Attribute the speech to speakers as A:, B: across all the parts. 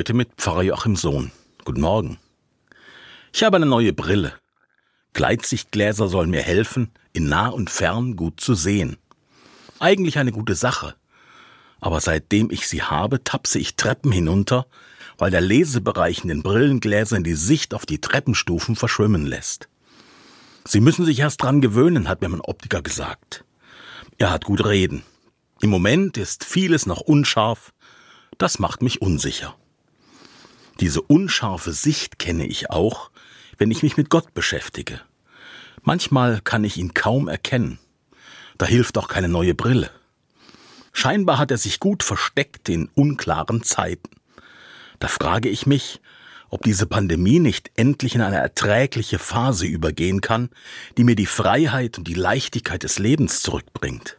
A: Heute mit Pfarrer Joachim Sohn. Guten Morgen. Ich habe eine neue Brille. Gleitsichtgläser sollen mir helfen, in nah und fern gut zu sehen. Eigentlich eine gute Sache. Aber seitdem ich sie habe, tapse ich Treppen hinunter, weil der Lesebereich in den Brillengläsern die Sicht auf die Treppenstufen verschwimmen lässt. Sie müssen sich erst dran gewöhnen, hat mir mein Optiker gesagt. Er hat gut reden. Im Moment ist vieles noch unscharf. Das macht mich unsicher. Diese unscharfe Sicht kenne ich auch, wenn ich mich mit Gott beschäftige. Manchmal kann ich ihn kaum erkennen. Da hilft auch keine neue Brille. Scheinbar hat er sich gut versteckt in unklaren Zeiten. Da frage ich mich, ob diese Pandemie nicht endlich in eine erträgliche Phase übergehen kann, die mir die Freiheit und die Leichtigkeit des Lebens zurückbringt.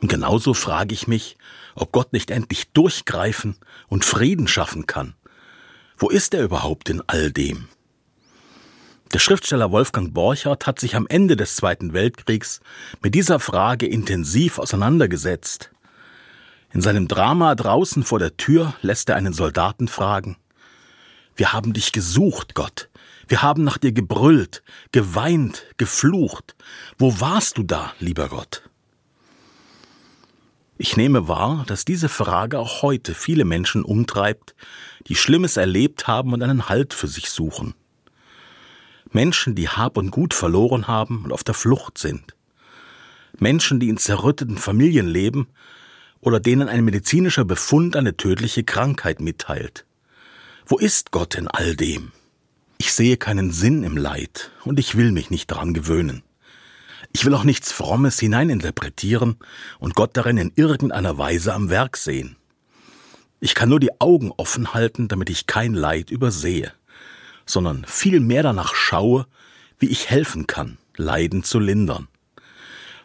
A: Und genauso frage ich mich, ob Gott nicht endlich durchgreifen und Frieden schaffen kann. Wo ist er überhaupt in all dem? Der Schriftsteller Wolfgang Borchardt hat sich am Ende des Zweiten Weltkriegs mit dieser Frage intensiv auseinandergesetzt. In seinem Drama Draußen vor der Tür lässt er einen Soldaten fragen, Wir haben dich gesucht, Gott. Wir haben nach dir gebrüllt, geweint, geflucht. Wo warst du da, lieber Gott? Ich nehme wahr, dass diese Frage auch heute viele Menschen umtreibt, die Schlimmes erlebt haben und einen Halt für sich suchen. Menschen, die Hab und Gut verloren haben und auf der Flucht sind. Menschen, die in zerrütteten Familien leben oder denen ein medizinischer Befund eine tödliche Krankheit mitteilt. Wo ist Gott in all dem? Ich sehe keinen Sinn im Leid und ich will mich nicht daran gewöhnen. Ich will auch nichts Frommes hineininterpretieren und Gott darin in irgendeiner Weise am Werk sehen. Ich kann nur die Augen offen halten, damit ich kein Leid übersehe sondern vielmehr danach schaue, wie ich helfen kann, Leiden zu lindern.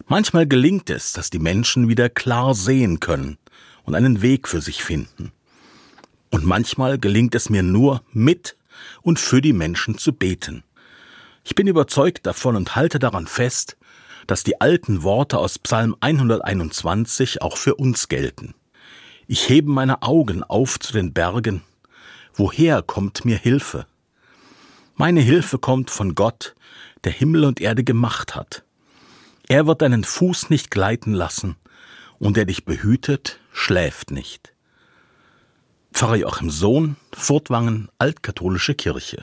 A: Manchmal gelingt es, dass die Menschen wieder klar sehen können und einen Weg für sich finden. Und manchmal gelingt es mir nur, mit und für die Menschen zu beten. Ich bin überzeugt davon und halte daran fest, dass die alten Worte aus Psalm 121 auch für uns gelten. Ich hebe meine Augen auf zu den Bergen. Woher kommt mir Hilfe? Meine Hilfe kommt von Gott, der Himmel und Erde gemacht hat. Er wird deinen Fuß nicht gleiten lassen, und der dich behütet, schläft nicht. Pfarrer Joachim Sohn, Furtwangen, Altkatholische Kirche.